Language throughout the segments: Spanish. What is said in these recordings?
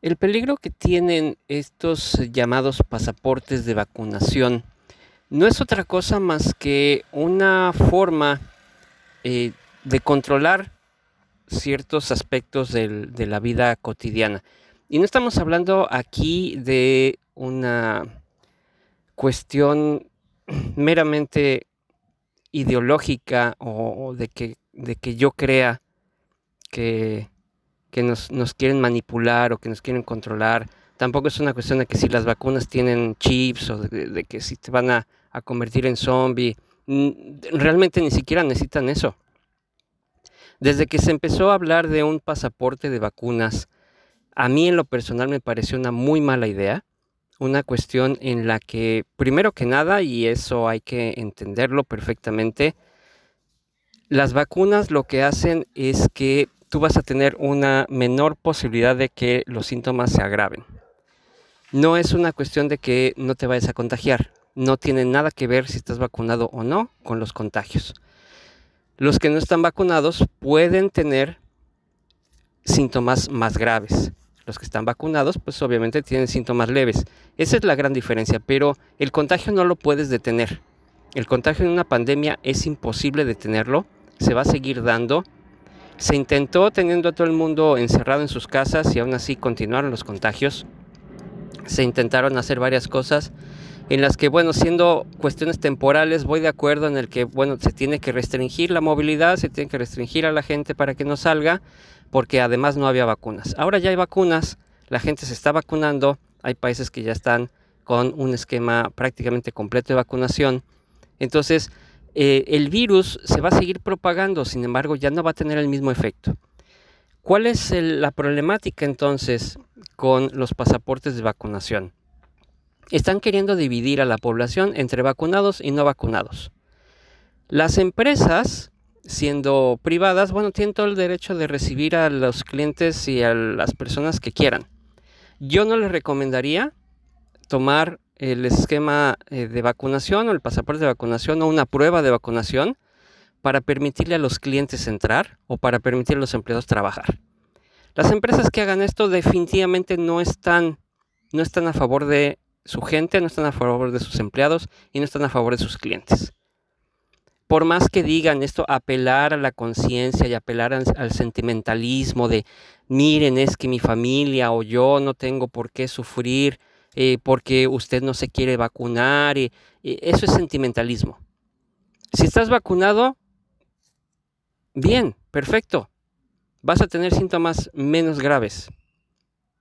El peligro que tienen estos llamados pasaportes de vacunación no es otra cosa más que una forma eh, de controlar ciertos aspectos de la vida cotidiana. Y no estamos hablando aquí de una cuestión meramente ideológica o, de, que, de que yo crea que que nos, quieren manipular o que nos quieren controlar. Tampoco es una cuestión de que si las vacunas tienen chips o de, que si te van a, convertir en zombie. Realmente ni siquiera necesitan eso. Desde que se empezó a hablar de un pasaporte de vacunas, a mí en lo personal me pareció una muy mala idea. Una cuestión en la que, primero que nada, y eso hay que entenderlo perfectamente, las vacunas lo que hacen es que tú vas a tener una menor posibilidad de que los síntomas se agraven. No es una cuestión de que no te vayas a contagiar. No tiene nada que ver si estás vacunado o no con los contagios. Los que no están vacunados pueden tener síntomas más graves. Los que están vacunados, pues obviamente tienen síntomas leves. Esa es la gran diferencia, pero el contagio no lo puedes detener. El contagio en una pandemia es imposible detenerlo, se va a seguir dando se intentó teniendo a todo el mundo encerrado en sus casas y aún así continuaron los contagios. Se intentaron hacer varias cosas en las que, bueno, siendo cuestiones temporales, voy de acuerdo en el que, bueno, se tiene que restringir la movilidad, se tiene que restringir a la gente para que no salga, porque además no había vacunas. Ahora ya hay vacunas, la gente se está vacunando, hay países que ya están con un esquema prácticamente completo de vacunación. Entonces, eh, el virus se va a seguir propagando, sin embargo ya no va a tener el mismo efecto. ¿Cuál es la problemática entonces con los pasaportes de vacunación? Están queriendo dividir a la población entre vacunados y no vacunados. Las empresas, siendo privadas, bueno, tienen todo el derecho de recibir a los clientes y a las personas que quieran. Yo no les recomendaría tomar el esquema eh, de vacunación o el pasaporte de vacunación o una prueba de vacunación para permitirle a los clientes entrar o para permitir a los empleados trabajar. Las empresas que hagan esto definitivamente no están, no están a favor de su gente, no están a favor de sus empleados y no están a favor de sus clientes. Por más que digan esto, apelar a la conciencia y apelar al sentimentalismo de, miren, es que mi familia o yo no tengo por qué sufrir eh, porque usted no se quiere vacunar. Eso es sentimentalismo. Si estás vacunado, bien, perfecto. Vas a tener síntomas menos graves.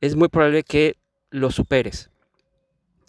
Es muy probable que lo superes.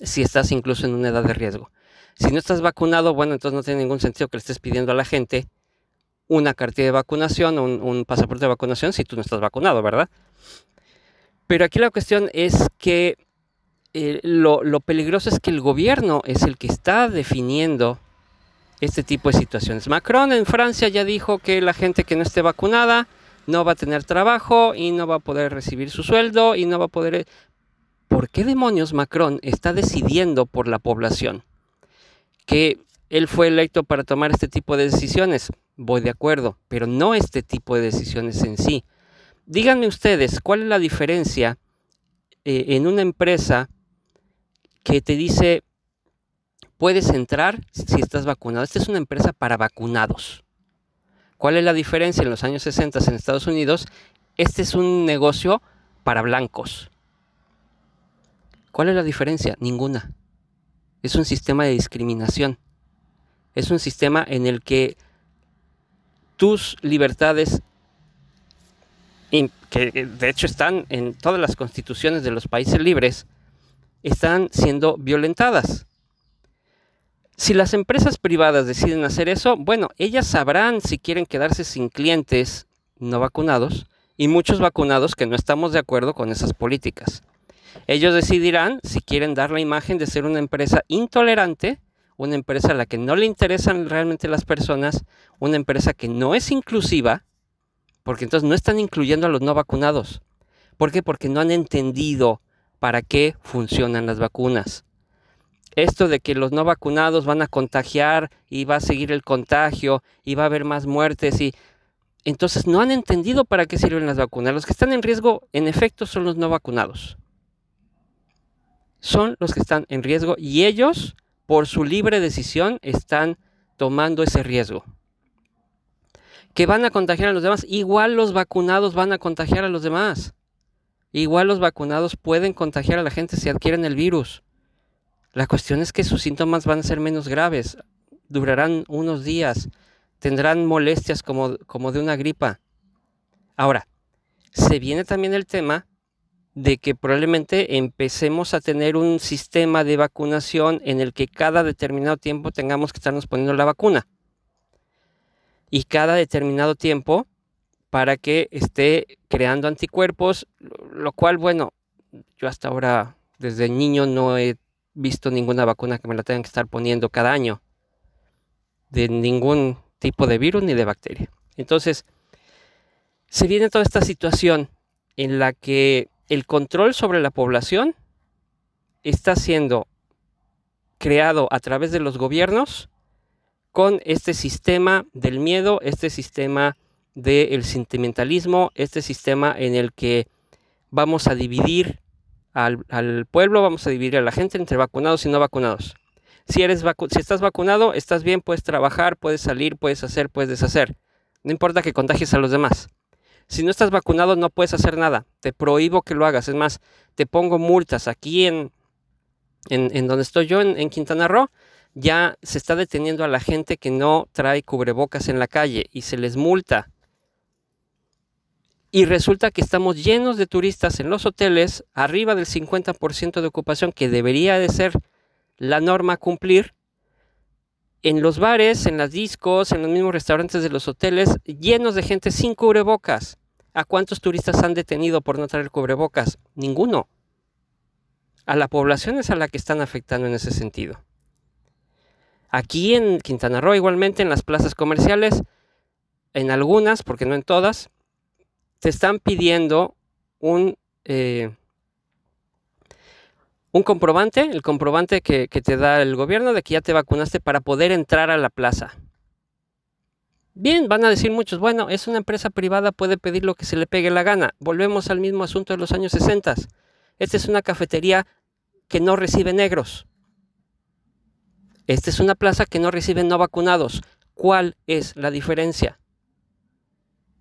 Si estás incluso en una edad de riesgo. Si no estás vacunado, bueno, entonces no tiene ningún sentido que le estés pidiendo a la gente una cartilla de vacunación un, un pasaporte de vacunación si tú no estás vacunado, ¿verdad? Pero aquí la cuestión es que eh, lo, peligroso es que el gobierno es el que está definiendo este tipo de situaciones. Macron en Francia ya dijo que la gente que no esté vacunada no va a tener trabajo y no va a poder recibir su sueldo y no va a poder... ¿Por qué demonios Macron está decidiendo por la población? Que él fue electo para tomar este tipo de decisiones. Voy de acuerdo, pero no este tipo de decisiones en sí. Díganme ustedes, ¿cuál es la diferencia eh, en una empresa que te dice, puedes entrar si estás vacunado. Esta es una empresa para vacunados. ¿Cuál es la diferencia en los años 60 en Estados Unidos? Este es un negocio para blancos. ¿Cuál es la diferencia? Ninguna. Es un sistema de discriminación. Es un sistema en el que tus libertades, que de hecho están en todas las constituciones de los países libres, están siendo violentadas. Si las empresas privadas deciden hacer eso, bueno, ellas sabrán si quieren quedarse sin clientes no vacunados y muchos vacunados que no estamos de acuerdo con esas políticas. Ellos decidirán si quieren dar la imagen de ser una empresa intolerante, una empresa a la que no le interesan realmente las personas, una empresa que no es inclusiva, porque entonces no están incluyendo a los no vacunados. ¿Por qué? Porque no han entendido para qué funcionan las vacunas. Esto de que los no vacunados van a contagiar y va a seguir el contagio y va a haber más muertes y entonces no han entendido para qué sirven las vacunas. Los que están en riesgo, en efecto, son los no vacunados. Son los que están en riesgo y ellos, por su libre decisión, están tomando ese riesgo. Que van a contagiar a los demás. Igual los vacunados van a contagiar a los demás. Igual los vacunados pueden contagiar a la gente si adquieren el virus. La cuestión es que sus síntomas van a ser menos graves, durarán unos días, tendrán molestias como, como de una gripa. Ahora, se viene también el tema de que probablemente empecemos a tener un sistema de vacunación en el que cada determinado tiempo tengamos que estarnos poniendo la vacuna. Y cada determinado tiempo para que esté creando anticuerpos, lo cual, bueno, yo hasta ahora, desde niño, no he visto ninguna vacuna que me la tengan que estar poniendo cada año. De ningún tipo de virus ni de bacteria. Entonces, se viene toda esta situación en la que el control sobre la población está siendo creado a través de los gobiernos con este sistema del miedo, este sistema del sentimentalismo, este sistema en el que vamos a dividir al, al, pueblo, vamos a dividir a la gente entre vacunados y no vacunados. Si, eres si estás vacunado, estás bien, puedes trabajar, puedes salir, puedes hacer, puedes deshacer. No importa que contagies a los demás. Si no estás vacunado, no puedes hacer nada. Te prohíbo que lo hagas. Es más, te pongo multas. Aquí en, en, donde estoy yo, en, en Quintana Roo, ya se está deteniendo a la gente que no trae cubrebocas en la calle y se les multa. Y resulta que estamos llenos de turistas en los hoteles, arriba del 50% de ocupación, que debería de ser la norma a cumplir en los bares, en las discos, en los mismos restaurantes de los hoteles, llenos de gente sin cubrebocas. ¿A cuántos turistas han detenido por no traer cubrebocas? Ninguno. A la población es a la que están afectando en ese sentido. Aquí en Quintana Roo, igualmente en las plazas comerciales, en algunas, porque no en todas, te están pidiendo un eh, un comprobante, el comprobante que, te da el gobierno de que ya te vacunaste para poder entrar a la plaza. Bien, van a decir muchos, bueno, es una empresa privada, puede pedir lo que se le pegue la gana. Volvemos al mismo asunto de los años 60. Esta es una cafetería que no recibe negros. Esta es una plaza que no recibe no vacunados. ¿Cuál es la diferencia?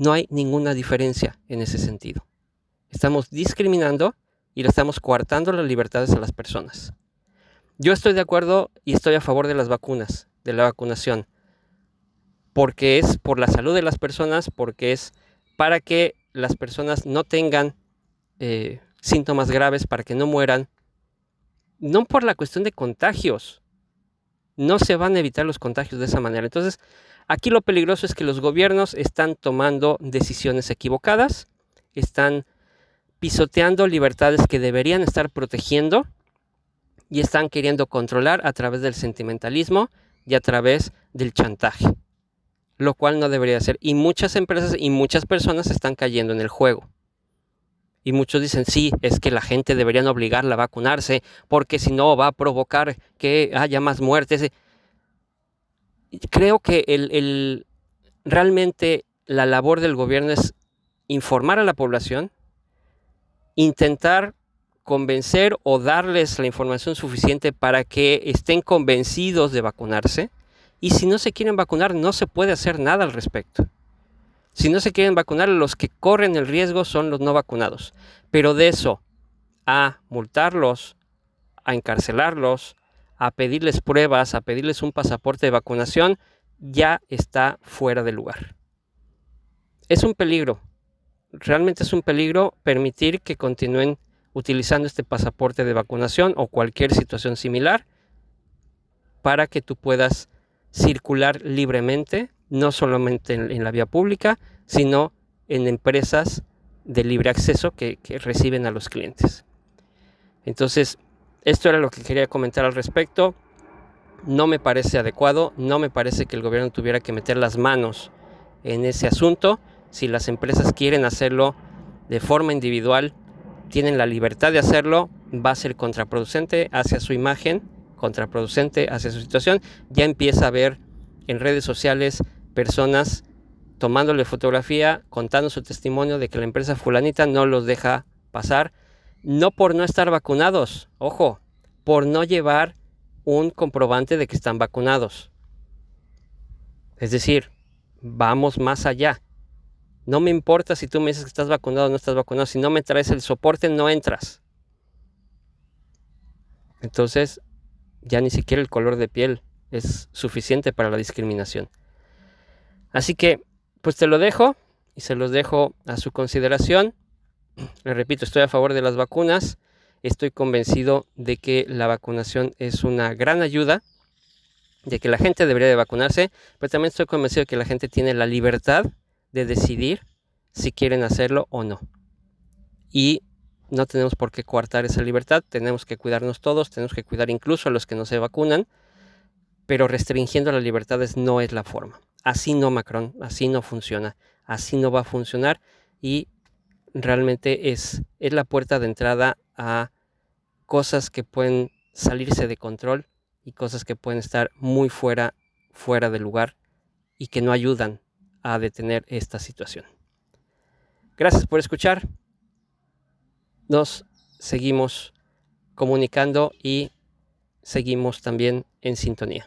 No hay ninguna diferencia en ese sentido. Estamos discriminando y le estamos coartando las libertades a las personas. Yo estoy de acuerdo y estoy a favor de las vacunas, de la vacunación, porque es por la salud de las personas, porque es para que las personas no tengan eh, síntomas graves, para que no mueran, no por la cuestión de contagios. No se van a evitar los contagios de esa manera. Entonces, aquí lo peligroso es que los gobiernos están tomando decisiones equivocadas, están pisoteando libertades que deberían estar protegiendo y están queriendo controlar a través del sentimentalismo y a través del chantaje, lo cual no debería ser. Y muchas empresas y muchas personas están cayendo en el juego. Y muchos dicen, sí, es que la gente deberían obligarla a vacunarse porque si no va a provocar que haya más muertes. Creo que el, realmente la labor del gobierno es informar a la población, intentar convencer o darles la información suficiente para que estén convencidos de vacunarse. Y si no se quieren vacunar, no se puede hacer nada al respecto. Si no se quieren vacunar, los que corren el riesgo son los no vacunados. Pero de eso a multarlos, a encarcelarlos, a pedirles pruebas, a pedirles un pasaporte de vacunación, ya está fuera de lugar. Es un peligro, realmente es un peligro permitir que continúen utilizando este pasaporte de vacunación o cualquier situación similar para que tú puedas circular libremente, no solamente en, la vía pública, sino en empresas de libre acceso que, que reciben a los clientes. Entonces, esto era lo que quería comentar al respecto. No me parece adecuado, no me parece que el gobierno tuviera que meter las manos en ese asunto. Si las empresas quieren hacerlo de forma individual, tienen la libertad de hacerlo, va a ser contraproducente hacia su imagen, contraproducente hacia su situación. Ya empieza a ver en redes sociales personas tomándole fotografía, contando su testimonio de que la empresa fulanita no los deja pasar, no por no estar vacunados, ojo, por no llevar un comprobante de que están vacunados. Es decir, vamos más allá. No me importa si tú me dices que estás vacunado o no estás vacunado. Si no me traes el soporte, no entras. Entonces, ya ni siquiera el color de piel es suficiente para la discriminación. Así que, pues te lo dejo y se los dejo a su consideración. Le repito, estoy a favor de las vacunas. Estoy convencido de que la vacunación es una gran ayuda, de que la gente debería de vacunarse, pero también estoy convencido de que la gente tiene la libertad de decidir si quieren hacerlo o no. Y no tenemos por qué coartar esa libertad, tenemos que cuidarnos todos, tenemos que cuidar incluso a los que no se vacunan, pero restringiendo las libertades no es la forma. Así no, Macron, así no funciona, así no va a funcionar y realmente es, es la puerta de entrada a cosas que pueden salirse de control y cosas que pueden estar muy fuera, fuera de lugar y que no ayudan a detener esta situación. Gracias por escuchar. Nos seguimos comunicando y seguimos también en sintonía.